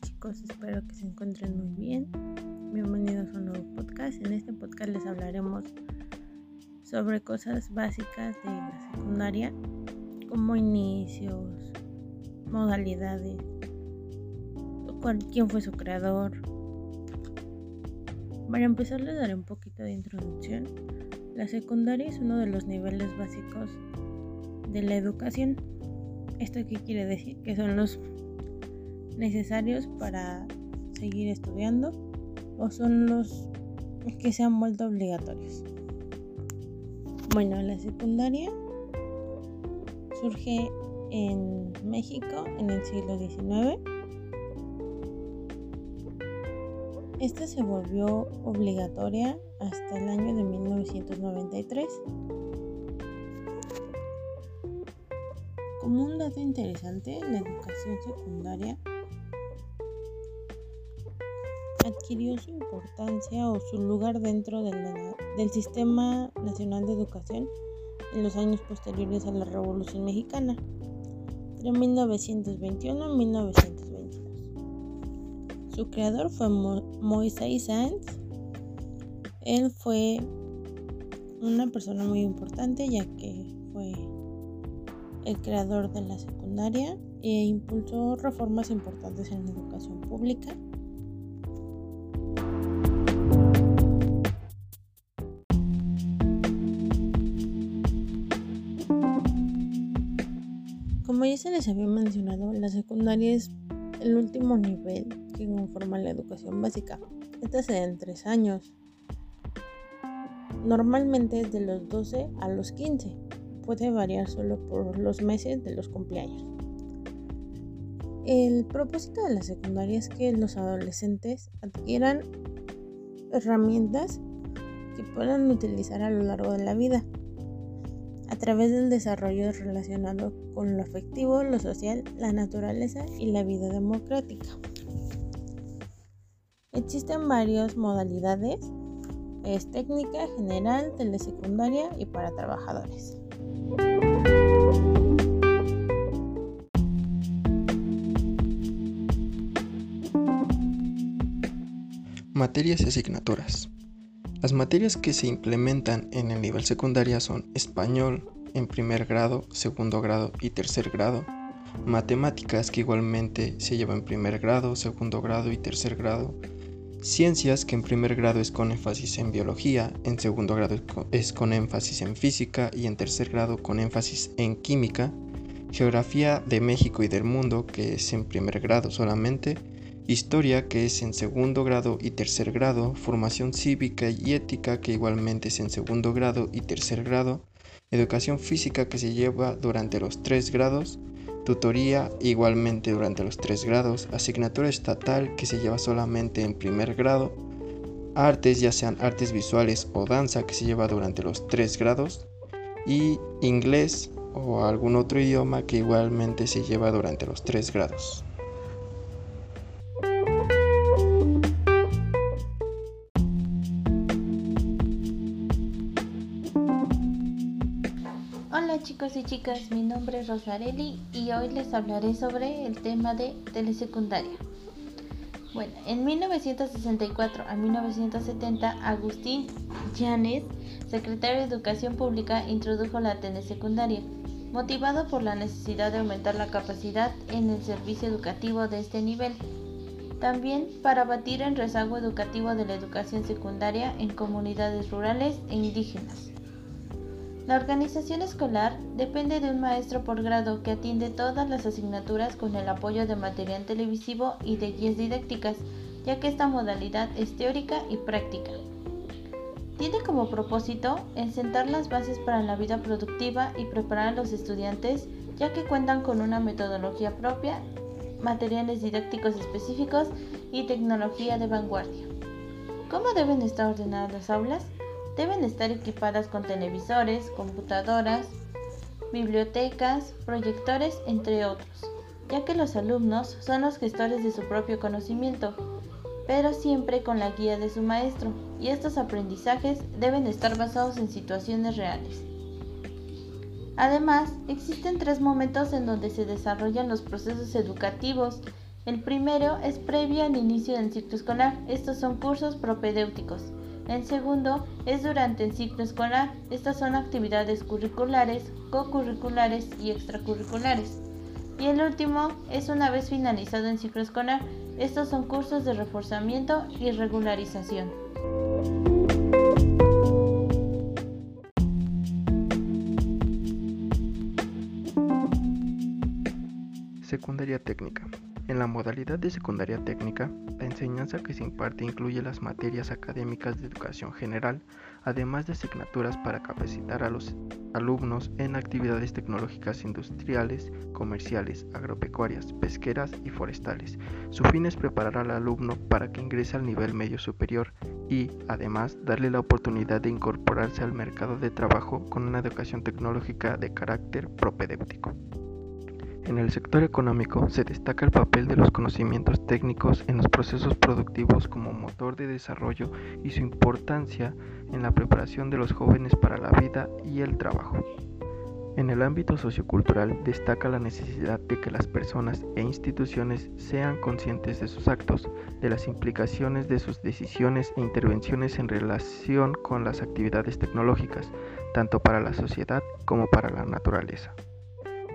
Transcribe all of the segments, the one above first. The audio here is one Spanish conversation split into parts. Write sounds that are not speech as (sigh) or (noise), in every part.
chicos, espero que se encuentren muy bien. Bienvenidos a un nuevo podcast. En este podcast les hablaremos sobre cosas básicas de la secundaria, como inicios, modalidades, quién fue su creador. Para empezar les daré un poquito de introducción. La secundaria es uno de los niveles básicos de la educación. ¿Esto qué quiere decir? Que son los necesarios para seguir estudiando o son los que se han vuelto obligatorios. Bueno, la secundaria surge en México en el siglo XIX. Esta se volvió obligatoria hasta el año de 1993. Como un dato interesante, la educación secundaria adquirió su importancia o su lugar dentro del Sistema Nacional de Educación en los años posteriores a la Revolución Mexicana, entre 1921 y 1922. Su creador fue Moisés Sáenz. Él fue una persona muy importante ya que fue el creador de la secundaria e impulsó reformas importantes en la educación pública Como ya se les había mencionado, la secundaria es el último nivel que conforma la educación básica. Esta se da en tres años. Normalmente es de los 12 a los 15. Puede variar solo por los meses de los cumpleaños. El propósito de la secundaria es que los adolescentes adquieran herramientas que puedan utilizar a lo largo de la vida través del desarrollo relacionado con lo afectivo, lo social, la naturaleza y la vida democrática. Existen varias modalidades, es técnica, general, telesecundaria y para trabajadores. Materias y asignaturas. Las materias que se implementan en el nivel secundaria son español en primer grado, segundo grado y tercer grado, matemáticas que igualmente se lleva en primer grado, segundo grado y tercer grado, ciencias que en primer grado es con énfasis en biología, en segundo grado es con énfasis en física y en tercer grado con énfasis en química, geografía de México y del mundo que es en primer grado solamente, Historia, que es en segundo grado y tercer grado, formación cívica y ética, que igualmente es en segundo grado y tercer grado, educación física, que se lleva durante los tres grados, tutoría, igualmente durante los tres grados, asignatura estatal, que se lleva solamente en primer grado, artes, ya sean artes visuales o danza, que se lleva durante los tres grados, y inglés o algún otro idioma que igualmente se lleva durante los tres grados. Y chicas, mi nombre es Rosarelli y hoy les hablaré sobre el tema de telesecundaria. Bueno, en 1964 a 1970, Agustín Llanes, secretario de Educación Pública, introdujo la telesecundaria, motivado por la necesidad de aumentar la capacidad en el servicio educativo de este nivel. También para batir el rezago educativo de la educación secundaria en comunidades rurales e indígenas. La organización escolar depende de un maestro por grado que atiende todas las asignaturas con el apoyo de material televisivo y de guías didácticas, ya que esta modalidad es teórica y práctica. Tiene como propósito sentar las bases para la vida productiva y preparar a los estudiantes, ya que cuentan con una metodología propia, materiales didácticos específicos y tecnología de vanguardia. ¿Cómo deben estar ordenadas las aulas? Deben estar equipadas con televisores, computadoras, bibliotecas, proyectores, entre otros, ya que los alumnos son los gestores de su propio conocimiento, pero siempre con la guía de su maestro, y estos aprendizajes deben estar basados en situaciones reales. Además, existen tres momentos en donde se desarrollan los procesos educativos, El primero es previo al inicio del ciclo escolar. Estos son cursos propedéuticos. El segundo es durante el ciclo escolar. Estas son actividades curriculares, co-curriculares y extracurriculares. Y el último es una vez finalizado el ciclo escolar. Estos son cursos de reforzamiento y regularización. Secundaria técnica. En la modalidad de secundaria técnica, la enseñanza que se imparte incluye las materias académicas de educación general, además de asignaturas para capacitar a los alumnos en actividades tecnológicas industriales, comerciales, agropecuarias, pesqueras y forestales. Su fin es preparar al alumno para que ingrese al nivel medio superior y, además, darle la oportunidad de incorporarse al mercado de trabajo con una educación tecnológica de carácter propedéutico. En el sector económico se destaca el papel de los conocimientos técnicos en los procesos productivos como motor de desarrollo y su importancia en la preparación de los jóvenes para la vida y el trabajo. En el ámbito sociocultural destaca la necesidad de que las personas e instituciones sean conscientes de sus actos, de las implicaciones de sus decisiones e intervenciones en relación con las actividades tecnológicas, tanto para la sociedad como para la naturaleza.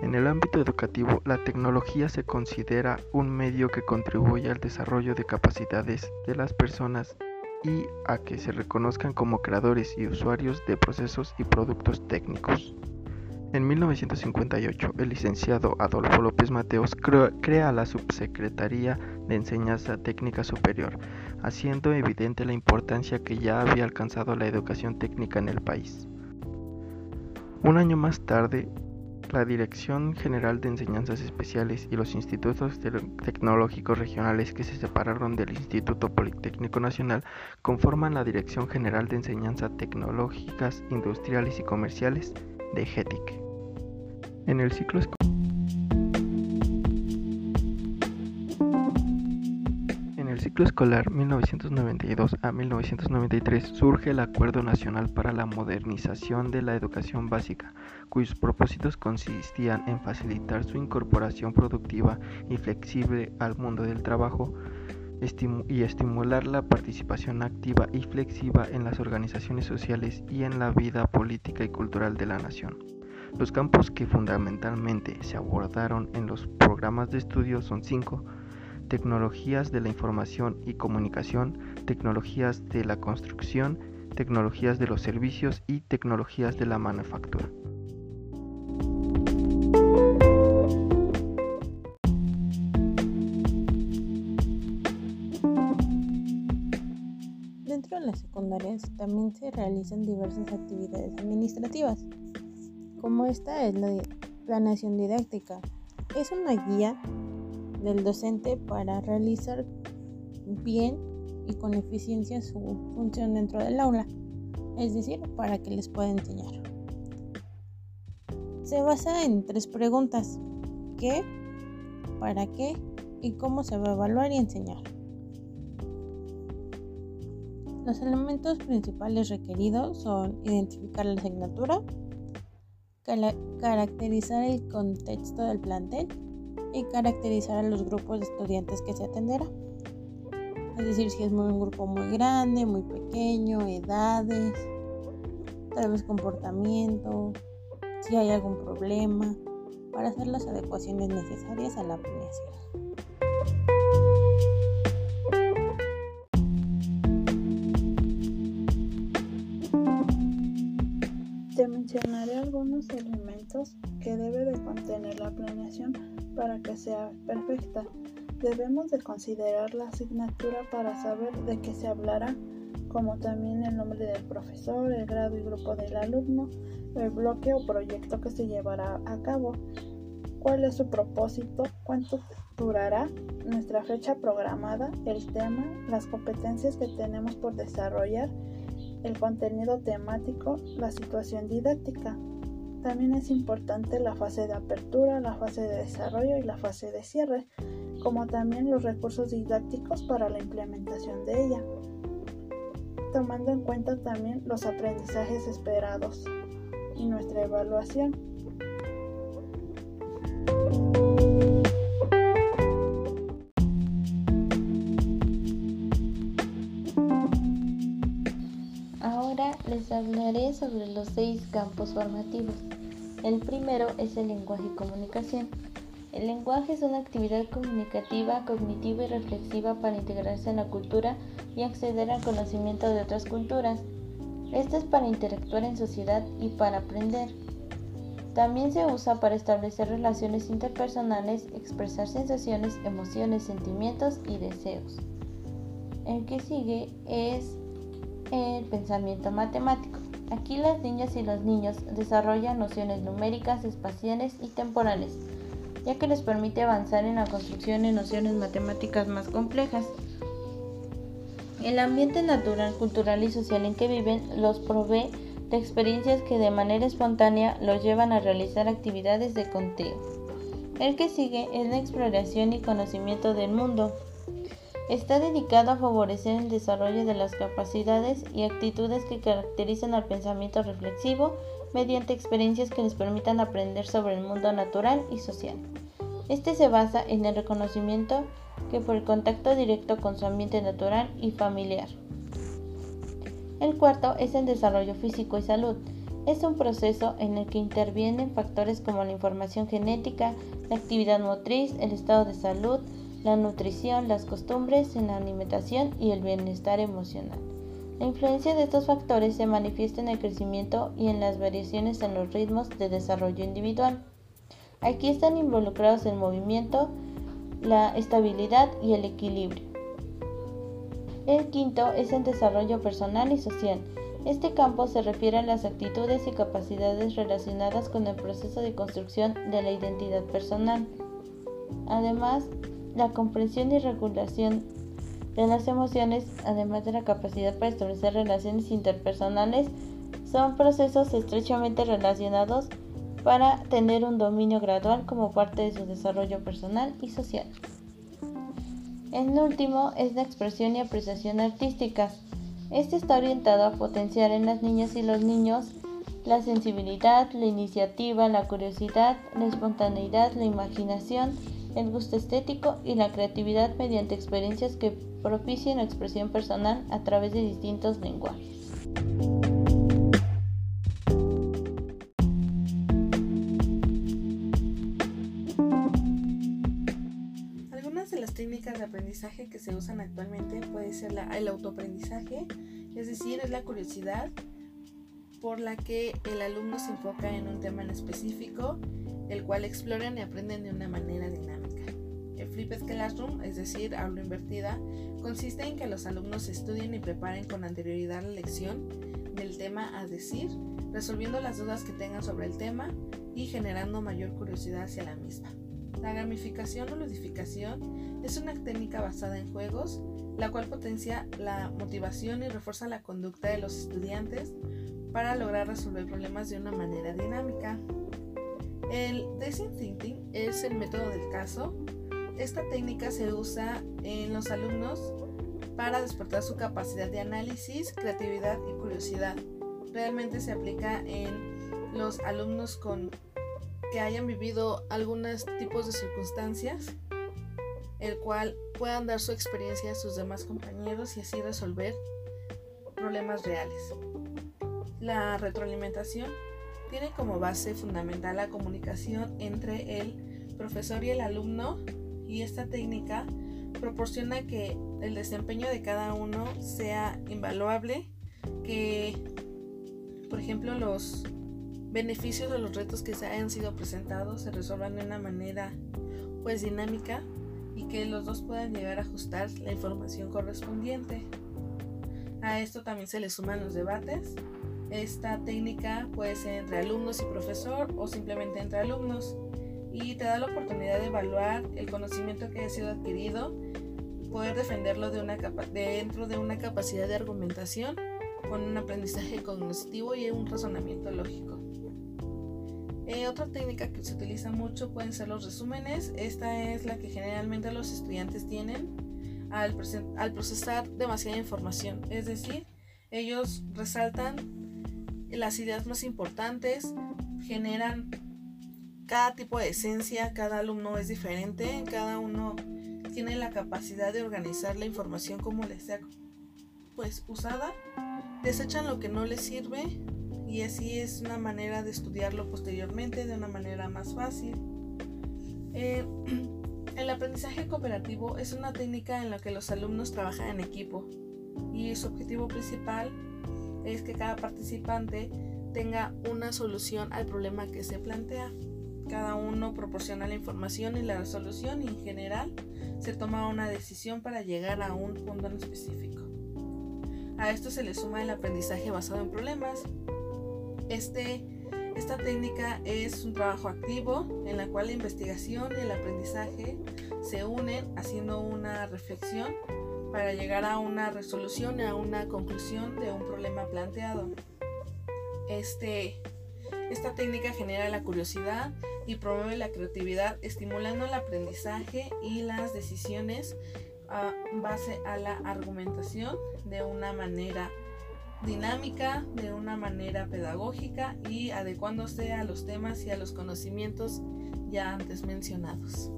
En el ámbito educativo, la tecnología se considera un medio que contribuye al desarrollo de capacidades de las personas y a que se reconozcan como creadores y usuarios de procesos y productos técnicos. En 1958, el licenciado Adolfo López Mateos crea la Subsecretaría de Enseñanza Técnica Superior, haciendo evidente la importancia que ya había alcanzado la educación técnica en el país. Un año más tarde, la Dirección General de Enseñanzas Especiales y los institutos tecnológicos regionales que se separaron del Instituto Politécnico Nacional conforman la Dirección General de Enseñanzas Tecnológicas, Industriales y Comerciales de GETIC. En el ciclo escolar ciclo escolar 1992 a 1993 surge el Acuerdo Nacional para la Modernización de la Educación Básica, cuyos propósitos consistían en facilitar su incorporación productiva y flexible al mundo del trabajo y estimular la participación activa y flexiva en las organizaciones sociales y en la vida política y cultural de la nación. Los campos que fundamentalmente se abordaron en los programas de estudio son cinco, tecnologías de la información y comunicación, tecnologías de la construcción, tecnologías de los servicios y tecnologías de la manufactura. Dentro de las secundarias también se realizan diversas actividades administrativas, como esta es la planeación didáctica. Es una guía del docente para realizar bien y con eficiencia su función dentro del aula, es decir, para que les pueda enseñar. Se basa en tres preguntas, ¿qué? ¿Para qué? y cómo se va a evaluar y enseñar. Los elementos principales requeridos son identificar la asignatura, caracterizar el contexto del plantel, y caracterizar a los grupos de estudiantes que se atenderá. Es decir, si es un grupo muy grande, muy pequeño, edades, tal vez comportamiento, si hay algún problema, para hacer las adecuaciones necesarias a la planeación. Te mencionaré algunos elementos que debe de contener la planeación para que sea perfecta. Debemos de considerar la asignatura para saber de qué se hablará, como también el nombre del profesor, el grado y grupo del alumno, el bloque o proyecto que se llevará a cabo, cuál es su propósito, cuánto durará, nuestra fecha programada, el tema, las competencias que tenemos por desarrollar, el contenido temático, la situación didáctica. También es importante la fase de apertura, la fase de desarrollo y la fase de cierre, como también los recursos didácticos para la implementación de ella, tomando en cuenta también los aprendizajes esperados y nuestra evaluación. Ahora les hablaré sobre los seis campos formativos. El primero es el lenguaje y comunicación. El lenguaje es una actividad comunicativa, cognitiva y reflexiva para integrarse en la cultura y acceder al conocimiento de otras culturas. Este es para interactuar en sociedad y para aprender. También se usa para establecer relaciones interpersonales, expresar sensaciones, emociones, sentimientos y deseos. El que sigue es el pensamiento matemático. Aquí las niñas y los niños desarrollan nociones numéricas, espaciales y temporales, ya que les permite avanzar en la construcción de nociones matemáticas más complejas. El ambiente natural, cultural y social en que viven los provee de experiencias que de manera espontánea los llevan a realizar actividades de conteo. El que sigue es la exploración y conocimiento del mundo. Está dedicado a favorecer el desarrollo de las capacidades y actitudes que caracterizan al pensamiento reflexivo mediante experiencias que les permitan aprender sobre el mundo natural y social. Este se basa en el reconocimiento que por el contacto directo con su ambiente natural y familiar. El cuarto es el desarrollo físico y salud. Es un proceso en el que intervienen factores como la información genética, la actividad motriz, el estado de salud, la nutrición, las costumbres en la alimentación y el bienestar emocional. La influencia de estos factores se manifiesta en el crecimiento y en las variaciones en los ritmos de desarrollo individual. Aquí están involucrados el movimiento, la estabilidad y el equilibrio. El quinto es el desarrollo personal y social. Este campo se refiere a las actitudes y capacidades relacionadas con el proceso de construcción de la identidad personal. Además, la comprensión y regulación de las emociones, además de la capacidad para establecer relaciones interpersonales, son procesos estrechamente relacionados para tener un dominio gradual como parte de su desarrollo personal y social. El último es la expresión y apreciación artísticas. Este está orientado a potenciar en las niñas y los niños la sensibilidad, la iniciativa, la curiosidad, la espontaneidad, la imaginación, el gusto estético y la creatividad mediante experiencias que propicien la expresión personal a través de distintos lenguajes. técnicas de aprendizaje que se usan actualmente puede ser el autoaprendizaje, es decir, es la curiosidad por la que el alumno se enfoca en un tema en específico, el cual exploran y aprenden de una manera dinámica. El flipped classroom, es decir, aula invertida, consiste en que los alumnos estudien y preparen con anterioridad la lección del tema a decir, resolviendo las dudas que tengan sobre el tema y generando mayor curiosidad hacia la misma. La gamificación o ludificación es una técnica basada en juegos, la cual potencia la motivación y refuerza la conducta de los estudiantes para lograr resolver problemas de una manera dinámica. El Design Thinking es el método del caso. Esta técnica se usa en los alumnos para despertar su capacidad de análisis, creatividad y curiosidad. Realmente se aplica en los alumnos con que hayan vivido algunos tipos de circunstancias, el cual puedan dar su experiencia a sus demás compañeros y así resolver problemas reales. La retroalimentación tiene como base fundamental la comunicación entre el profesor y el alumno y esta técnica proporciona que el desempeño de cada uno sea invaluable, que por ejemplo los beneficios de los retos que se hayan sido presentados se resuelvan de una manera pues dinámica y que los dos puedan llegar a ajustar la información correspondiente. A esto también se le suman los debates. Esta técnica puede ser entre alumnos y profesor o simplemente entre alumnos y te da la oportunidad de evaluar el conocimiento que ha sido adquirido, poder defenderlo de una dentro de una capacidad de argumentación con un aprendizaje cognitivo y un razonamiento lógico. Eh, otra técnica que se utiliza mucho pueden ser los resúmenes. Esta es la que generalmente los estudiantes tienen al, al procesar demasiada información. Es decir, ellos resaltan las ideas más importantes, generan cada tipo de esencia, cada alumno es diferente, cada uno tiene la capacidad de organizar la información como les sea pues usada desechan lo que no les sirve y así es una manera de estudiarlo posteriormente de una manera más fácil. Eh, (clears throat) el aprendizaje cooperativo es una técnica en la que los alumnos trabajan en equipo y su objetivo principal es que cada participante tenga una solución al problema que se plantea. Cada uno proporciona la información y la resolución y en general se toma una decisión para llegar a un punto en específico. A esto se le suma el aprendizaje basado en problemas. Este, esta técnica es un trabajo activo en la cual la investigación y el aprendizaje se unen haciendo una reflexión para llegar a una resolución y a una conclusión de un problema planteado. Este, esta técnica genera la curiosidad y promueve la creatividad, estimulando el aprendizaje y las decisiones a base a la argumentación de una manera dinámica, de una manera pedagógica y adecuándose a los temas y a los conocimientos ya antes mencionados.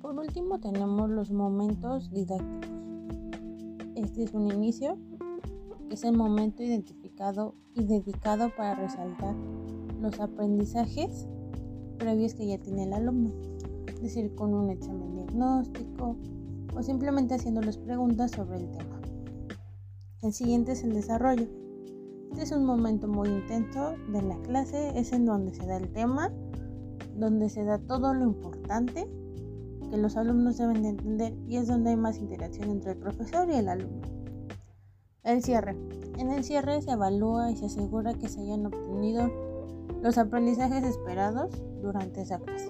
Por último tenemos los momentos didácticos. Es un inicio, es el momento identificado y dedicado para resaltar los aprendizajes previos que ya tiene el alumno, es decir, con un examen diagnóstico o simplemente haciéndoles preguntas sobre el tema. El siguiente es el desarrollo. Este es un momento muy intenso de la clase, es en donde se da el tema, donde se da todo lo importante que los alumnos deben de entender y es donde hay más interacción entre el profesor y el alumno. El cierre. En el cierre se evalúa y se asegura que se hayan obtenido los aprendizajes esperados durante esa clase.